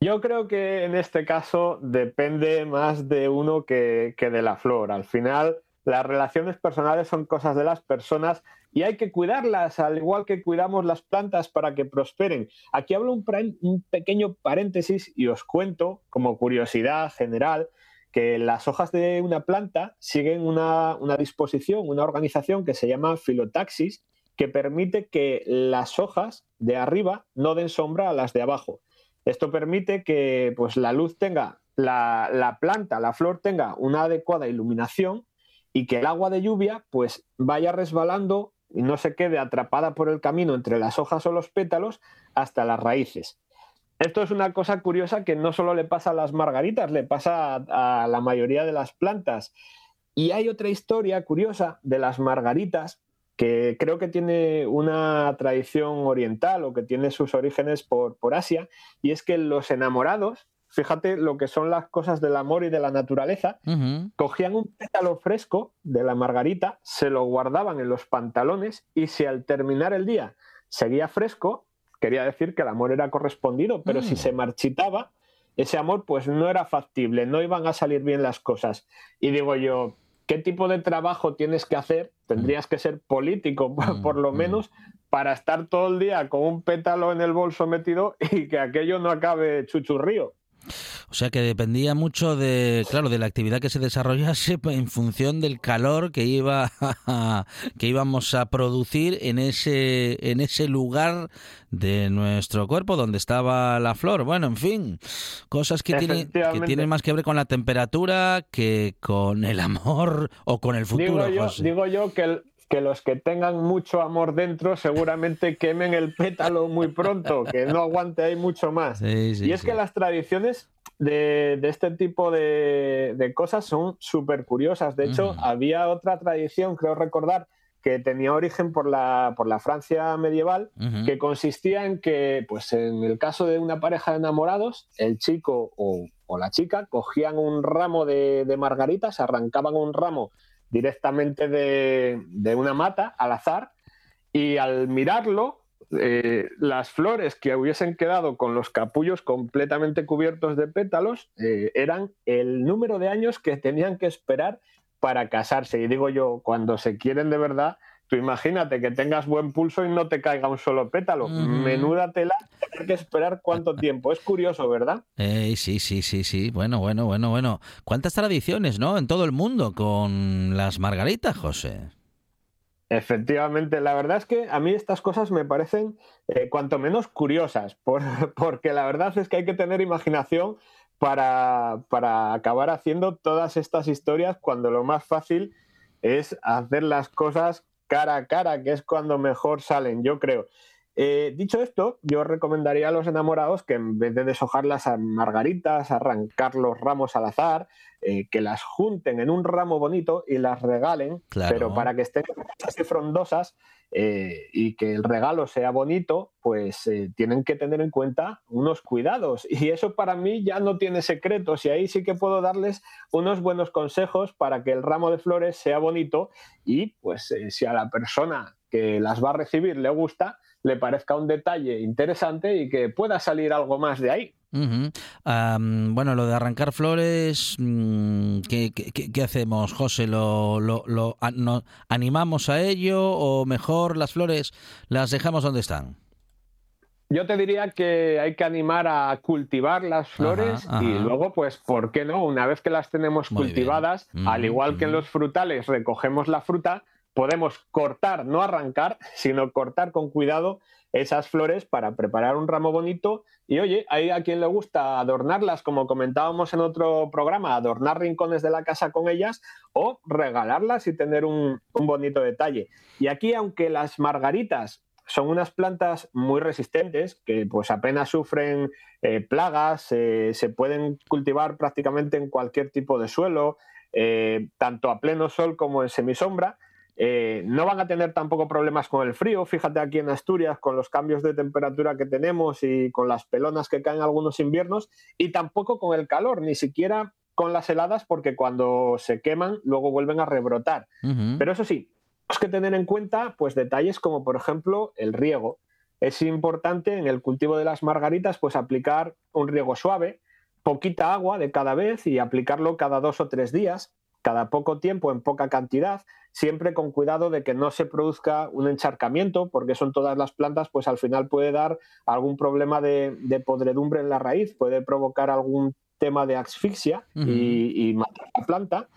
Yo creo que en este caso depende más de uno que, de la flor. Al final, las relaciones personales son cosas de las personas y hay que cuidarlas, al igual que cuidamos las plantas para que prosperen. Aquí hablo un, un pequeño paréntesis y os cuento, como curiosidad general, que las hojas de una planta siguen una, una disposición, una organización que se llama filotaxis, que permite que las hojas de arriba no den sombra a las de abajo. Esto permite que pues, la luz tenga, la, planta, la flor tenga una adecuada iluminación y que el agua de lluvia pues, vaya resbalando y no se quede atrapada por el camino entre las hojas o los pétalos hasta las raíces. Esto es una cosa curiosa que no solo le pasa a las margaritas, le pasa a, la mayoría de las plantas. Y hay otra historia curiosa de las margaritas que creo que tiene una tradición oriental o que tiene sus orígenes por, por Asia, y es que los enamorados, fíjate lo que son las cosas del amor y de la naturaleza, cogían un pétalo fresco de la margarita, se lo guardaban en los pantalones y si al terminar el día seguía fresco, quería decir que el amor era correspondido, pero si mm. se marchitaba, ese amor pues no era factible, no iban a salir bien las cosas. Y digo yo, qué tipo de trabajo tienes que hacer, tendrías que ser político por lo menos, para estar todo el día con un pétalo en el bolso metido y que aquello no acabe chuchurrío. O sea que dependía mucho de, claro, de la actividad que se desarrollase en función del calor que iba que íbamos a producir en ese en ese lugar de nuestro cuerpo donde estaba la flor. Bueno, en fin, cosas que tienen que tienen más que ver con la temperatura que con el amor o con el futuro. Digo yo, digo yo que el, que los que tengan mucho amor dentro seguramente quemen el pétalo muy pronto, que no aguante ahí mucho más. y es que las tradiciones de, este tipo de, cosas son súper curiosas. De hecho, había otra tradición, creo recordar, que tenía origen por la, por la Francia medieval, que consistía en que, pues en el caso de una pareja de enamorados, el chico o, la chica cogían un ramo de, de margaritas, arrancaban un ramo directamente de, una mata al azar y al mirarlo, eh, las flores que hubiesen quedado con los capullos completamente cubiertos de pétalos eh, eran el número de años que tenían que esperar para casarse. Y digo yo, cuando se quieren de verdad, Tú imagínate que tengas buen pulso y no te caiga un solo pétalo. Menuda tela, tener que esperar cuánto tiempo. Es curioso, ¿verdad? Eh, sí, sí, sí, sí. Bueno, bueno, bueno, bueno. ¿Cuántas tradiciones, no? En todo el mundo con las margaritas, José. Efectivamente, la verdad es que a mí estas cosas me parecen eh, cuanto menos curiosas, porque la verdad es que hay que tener imaginación para, para acabar haciendo todas estas historias cuando lo más fácil es hacer las cosas cara a cara, que es cuando mejor salen, yo creo. Eh, dicho esto, yo recomendaría a los enamorados que en vez de deshojar las margaritas, arrancar los ramos al azar, eh, que las junten en un ramo bonito y las regalen, pero para que estén así frondosas eh, y que el regalo sea bonito, pues tienen que tener en cuenta unos cuidados. Y eso para mí ya no tiene secretos y ahí sí que puedo darles unos buenos consejos para que el ramo de flores sea bonito y pues si a la persona que las va a recibir le gusta, le parezca un detalle interesante y que pueda salir algo más de ahí. bueno, lo de arrancar flores, mm, ¿qué, hacemos, José? ¿Lo, lo, animamos a ello o mejor las flores las dejamos donde están? Yo te diría que hay que animar a cultivar las flores y luego, pues, ¿por qué no? Una vez que las tenemos cultivadas, al igual que en los frutales recogemos la fruta, podemos cortar, no arrancar, sino cortar con cuidado esas flores para preparar un ramo bonito. Y oye, hay a quien le gusta adornarlas, como comentábamos en otro programa, adornar rincones de la casa con ellas o regalarlas y tener un, bonito detalle. Y aquí, aunque las margaritas son unas plantas muy resistentes que pues apenas sufren eh, plagas, eh, se pueden cultivar prácticamente en cualquier tipo de suelo, eh, tanto a pleno sol como en semisombra. Eh, no van a tener tampoco problemas con el frío. Fíjate aquí en Asturias, con los cambios de temperatura que tenemos y con las pelonas que caen algunos inviernos, y tampoco con el calor, ni siquiera con las heladas, porque cuando se queman, luego vuelven a rebrotar. Pero eso sí, tenemos que tener en cuenta pues, detalles como, por ejemplo, el riego. Es importante en el cultivo de las margaritas pues, aplicar un riego suave, poquita agua de cada vez y aplicarlo cada dos o tres días cada poco tiempo en poca cantidad, siempre con cuidado de que no se produzca un encharcamiento, porque son todas las plantas, pues al final puede dar algún problema de, podredumbre en la raíz, puede provocar algún tema de asfixia y, matar la planta.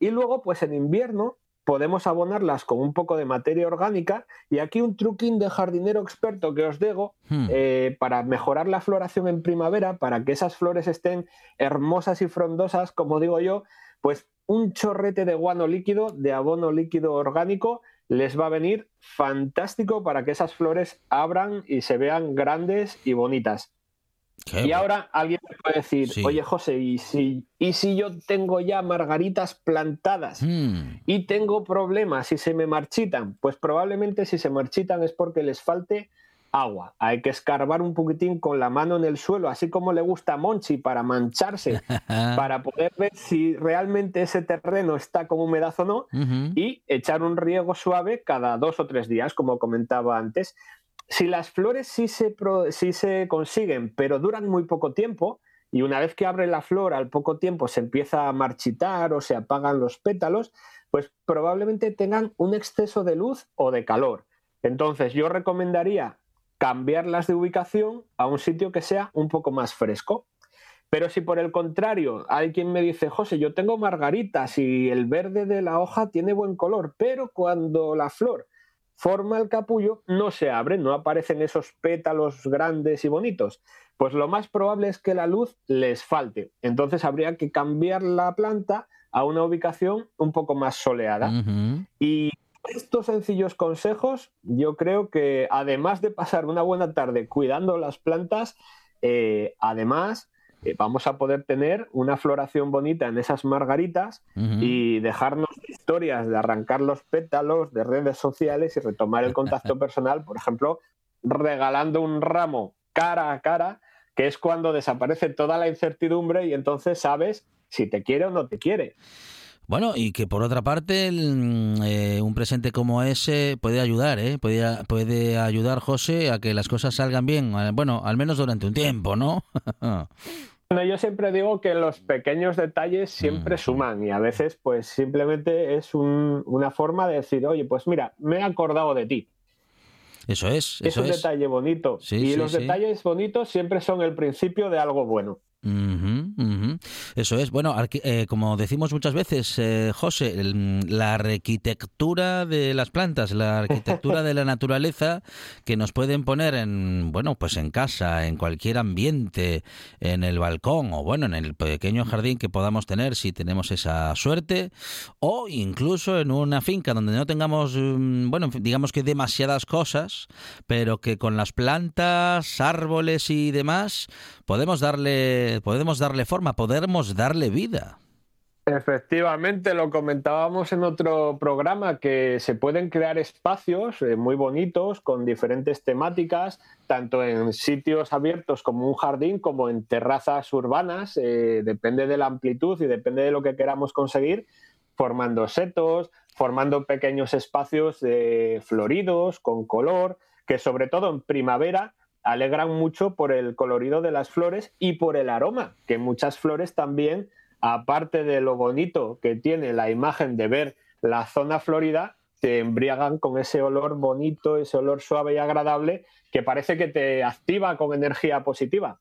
Y luego, pues en invierno podemos abonarlas con un poco de materia orgánica y aquí un truquín de jardinero experto que os digo hmm. eh, para mejorar la floración en primavera, para que esas flores estén hermosas y frondosas, como digo yo, pues un chorrete de guano líquido, de abono líquido orgánico, les va a venir fantástico para que esas flores abran y se vean grandes y bonitas. y ahora alguien me puede decir, oye José, ¿y si, ¿y si yo tengo ya margaritas plantadas hmm. y tengo problemas y se me marchitan? Pues probablemente si se marchitan es porque les falte agua. Hay que escarbar un poquitín con la mano en el suelo, así como le gusta a Monchi, para mancharse, para poder ver si realmente ese terreno está con humedad o no, y echar un riego suave cada dos o tres días, como comentaba antes. Si las flores sí se, sí se consiguen, pero duran muy poco tiempo, y una vez que abre la flor, al poco tiempo se empieza a marchitar o se apagan los pétalos, pues probablemente tengan un exceso de luz o de calor. Entonces yo recomendaría cambiarlas de ubicación a un sitio que sea un poco más fresco. Pero si por el contrario hay quien me dice, José, yo tengo margaritas y el verde de la hoja tiene buen color, pero cuando la flor forma el capullo no se abre, no aparecen esos pétalos grandes y bonitos, pues lo más probable es que la luz les falte. Entonces habría que cambiar la planta a una ubicación un poco más soleada. Y estos sencillos consejos, yo creo que además de pasar una buena tarde cuidando las plantas, eh, además eh, vamos a poder tener una floración bonita en esas margaritas y dejarnos historias de arrancar los pétalos de redes sociales y retomar el contacto personal, por ejemplo, regalando un ramo cara a cara, que es cuando desaparece toda la incertidumbre y entonces sabes si te quiere o no te quiere. Bueno, y que por otra parte, mm, eh, un presente como ese puede ayudar, ¿eh? Puede, puede ayudar, José, a que las cosas salgan bien, bueno, al menos durante un tiempo, ¿no? Bueno, yo siempre digo que los pequeños detalles siempre mm. suman y a veces pues simplemente es una forma de decir, oye, pues mira, me he acordado de ti. Eso es. es un detalle bonito. y los detalles bonitos siempre son el principio de algo bueno. Eso es. Bueno, eh, como decimos muchas veces, eh, José, la arquitectura de las plantas, la arquitectura de la naturaleza que nos pueden poner en, bueno, pues en casa, en cualquier ambiente, en el balcón o bueno, en el pequeño jardín que podamos tener si tenemos esa suerte, o incluso en una finca donde no tengamos, mm, bueno, digamos que demasiadas cosas, pero que con las plantas, árboles y demás podemos darle, podemos darle forma, podemos darle vida. Efectivamente, lo comentábamos en otro programa, que se pueden crear espacios eh, muy bonitos con diferentes temáticas, tanto en sitios abiertos como un jardín, como en terrazas urbanas, eh, depende de la amplitud y depende de lo que queramos conseguir, formando setos, formando pequeños espacios eh, floridos, con color, que sobre todo en primavera alegran mucho por el colorido de las flores y por el aroma, que muchas flores también, aparte de lo bonito que tiene la imagen de ver la zona florida, te embriagan con ese olor bonito, ese olor suave y agradable que parece que te activa con energía positiva.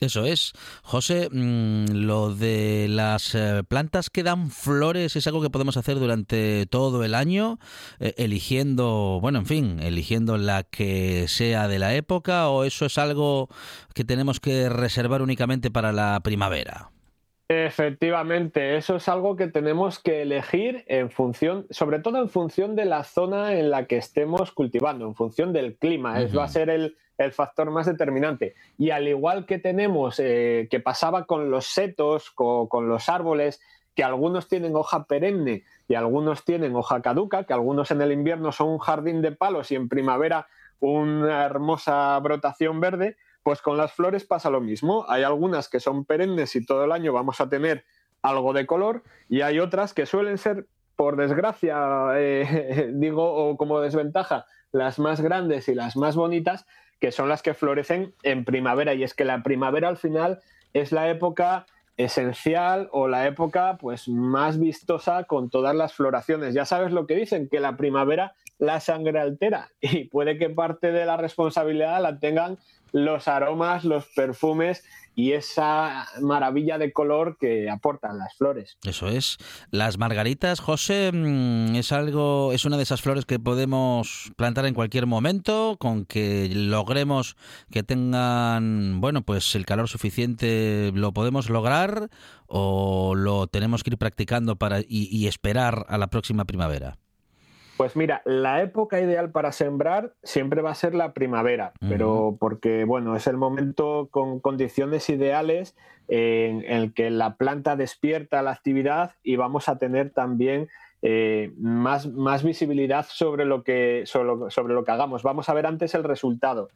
Eso es. José, mm, lo de las eh, plantas que dan flores es algo que podemos hacer durante todo el año, eh, eligiendo, bueno, en fin, eligiendo la que sea de la época o eso es algo que tenemos que reservar únicamente para la primavera. Efectivamente, eso es algo que tenemos que elegir en función, sobre todo en función de la zona en la que estemos cultivando, en función del clima. Es, va a ser el, factor más determinante. Y al igual que tenemos, eh, que pasaba con los setos, con, los árboles, que algunos tienen hoja perenne y algunos tienen hoja caduca, que algunos en el invierno son un jardín de palos y en primavera una hermosa brotación verde, pues con las flores pasa lo mismo. Hay algunas que son perennes y todo el año vamos a tener algo de color y hay otras que suelen ser, por desgracia, eh, digo, o como desventaja, las más grandes y las más bonitas, que son las que florecen en primavera. Y es que la primavera al final es la época esencial o la época pues más vistosa con todas las floraciones. Ya sabes lo que dicen, que la primavera la sangre altera y puede que parte de la responsabilidad la tengan los aromas, los perfumes y esa maravilla de color que aportan las flores. Eso es. Las margaritas, José, mm, es algo, es una de esas flores que podemos plantar en cualquier momento, con que logremos que tengan, bueno, pues el calor suficiente, lo podemos lograr o lo tenemos que ir practicando para y esperar a la próxima primavera. Pues mira, la época ideal para sembrar siempre va a ser la primavera, pero porque bueno, es el momento con condiciones ideales en el que la planta despierta la actividad y vamos a tener también eh, más, más, visibilidad sobre lo, que, sobre, sobre lo que hagamos. Vamos a ver antes el resultado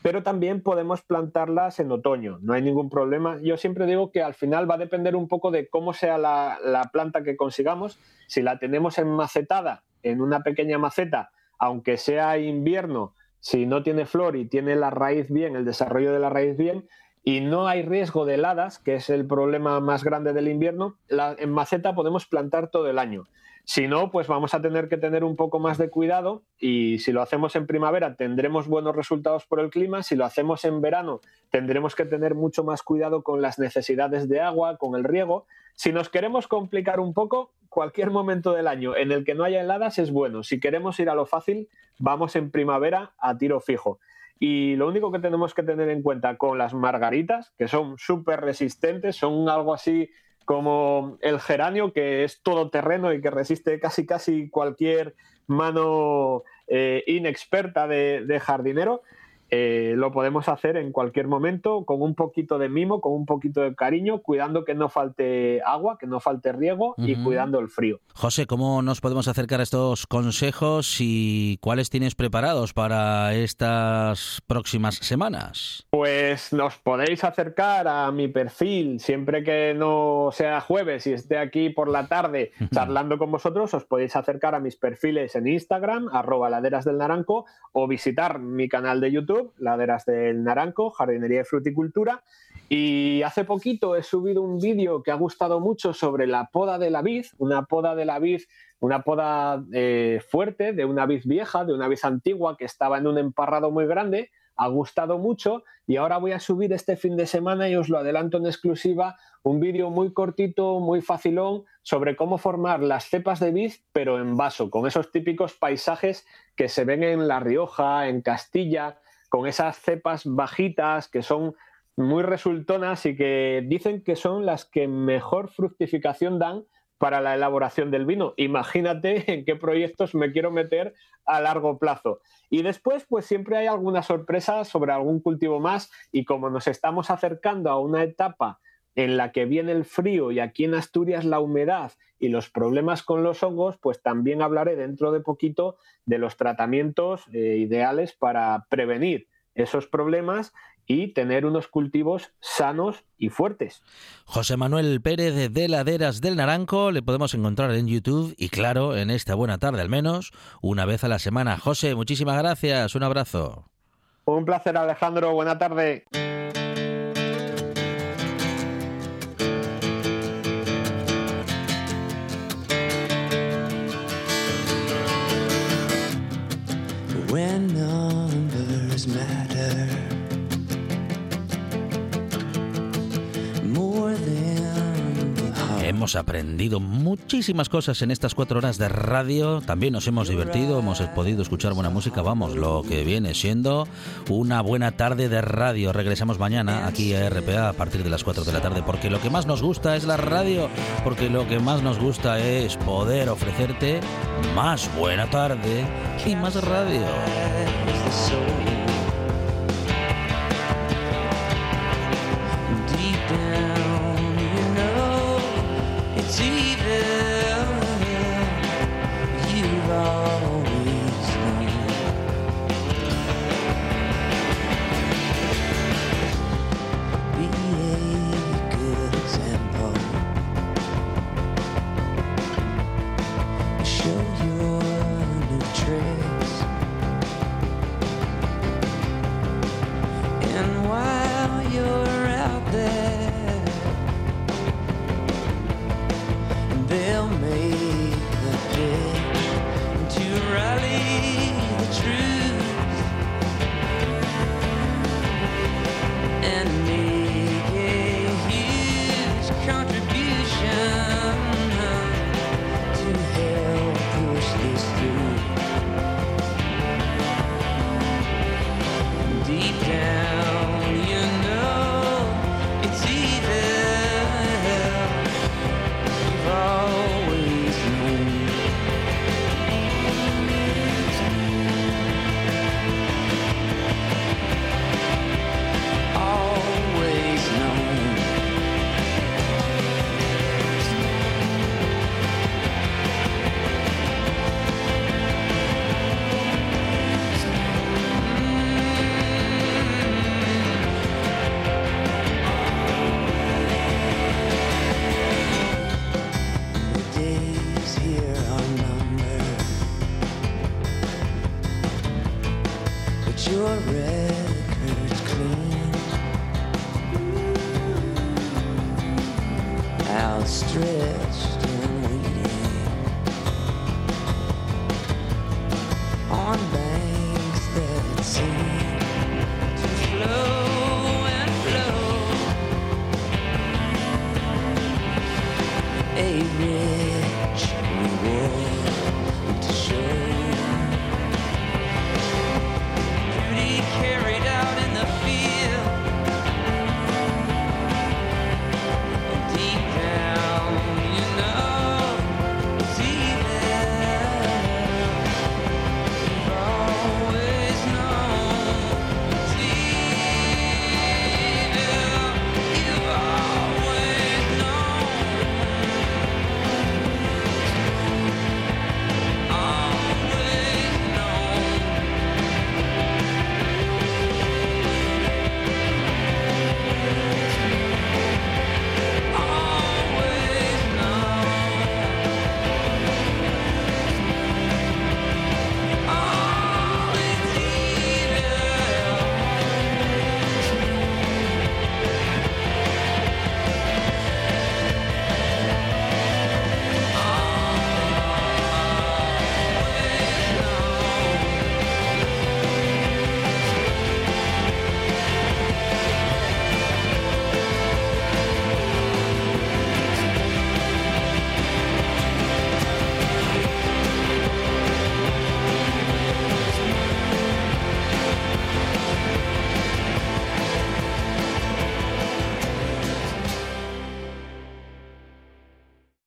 pero también podemos plantarlas en otoño, no hay ningún problema. Yo siempre digo que al final va a depender un poco de cómo sea la, la planta que consigamos. Si la tenemos enmacetada en una pequeña maceta, aunque sea invierno, si no tiene flor y tiene la raíz bien, el desarrollo de la raíz bien, y no hay riesgo de heladas, que es el problema más grande del invierno, en maceta podemos plantar todo el año. Si no, pues vamos a tener que tener un poco más de cuidado y si lo hacemos en primavera tendremos buenos resultados por el clima, si lo hacemos en verano tendremos que tener mucho más cuidado con las necesidades de agua, con el riego. Si nos queremos complicar un poco, cualquier momento del año en el que no haya heladas es bueno. Si queremos ir a lo fácil, vamos en primavera a tiro fijo. Y lo único que tenemos que tener en cuenta con las margaritas, que son súper resistentes, son algo así como el geranio, que es todoterreno y que resiste casi casi cualquier mano eh, inexperta de jardinero. Eh, lo podemos hacer en cualquier momento con un poquito de mimo, con un poquito de cariño, cuidando que no falte agua, que no falte riego y cuidando el frío. José, ¿cómo nos podemos acercar a estos consejos y cuáles tienes preparados para estas próximas semanas? Pues nos podéis acercar a mi perfil siempre que no sea jueves y esté aquí por la tarde charlando con vosotros, os podéis acercar a mis perfiles en Instagram, arroba laderas del naranco, o visitar mi canal de YouTube Laderas del Naranco, Jardinería y Fruticultura. Y hace poquito he subido un vídeo que ha gustado mucho sobre la poda de la vid, una poda de la vid, una poda eh, fuerte de una vid vieja, de una vid antigua que estaba en un emparrado muy grande. Ha gustado mucho y ahora voy a subir este fin de semana y os lo adelanto en exclusiva, un vídeo muy cortito, muy facilón sobre cómo formar las cepas de vid, pero en vaso, con esos típicos paisajes que se ven en La Rioja, en Castilla, con esas cepas bajitas que son muy resultonas y que dicen que son las que mejor fructificación dan para la elaboración del vino. Imagínate en qué proyectos me quiero meter a largo plazo. Y después, pues siempre hay alguna sorpresa sobre algún cultivo más y como nos estamos acercando a una etapa en la que viene el frío y aquí en Asturias la humedad y los problemas con los hongos, pues también hablaré dentro de poquito de los tratamientos eh, ideales para prevenir esos problemas y tener unos cultivos sanos y fuertes. José Manuel Pérez de Laderas del Naranco le podemos encontrar en YouTube y claro, en esta buena tarde al menos, una vez a la semana. José, muchísimas gracias, un abrazo. Un placer Alejandro, buena tarde. Hemos aprendido muchísimas cosas en estas cuatro horas de radio. También nos hemos divertido, hemos podido escuchar buena música. Vamos, lo que viene siendo una buena tarde de radio. Regresamos mañana aquí a RPA a partir de las 4 de la tarde, porque lo que más nos gusta es la radio, porque lo que más nos gusta es poder ofrecerte más buena tarde y más radio.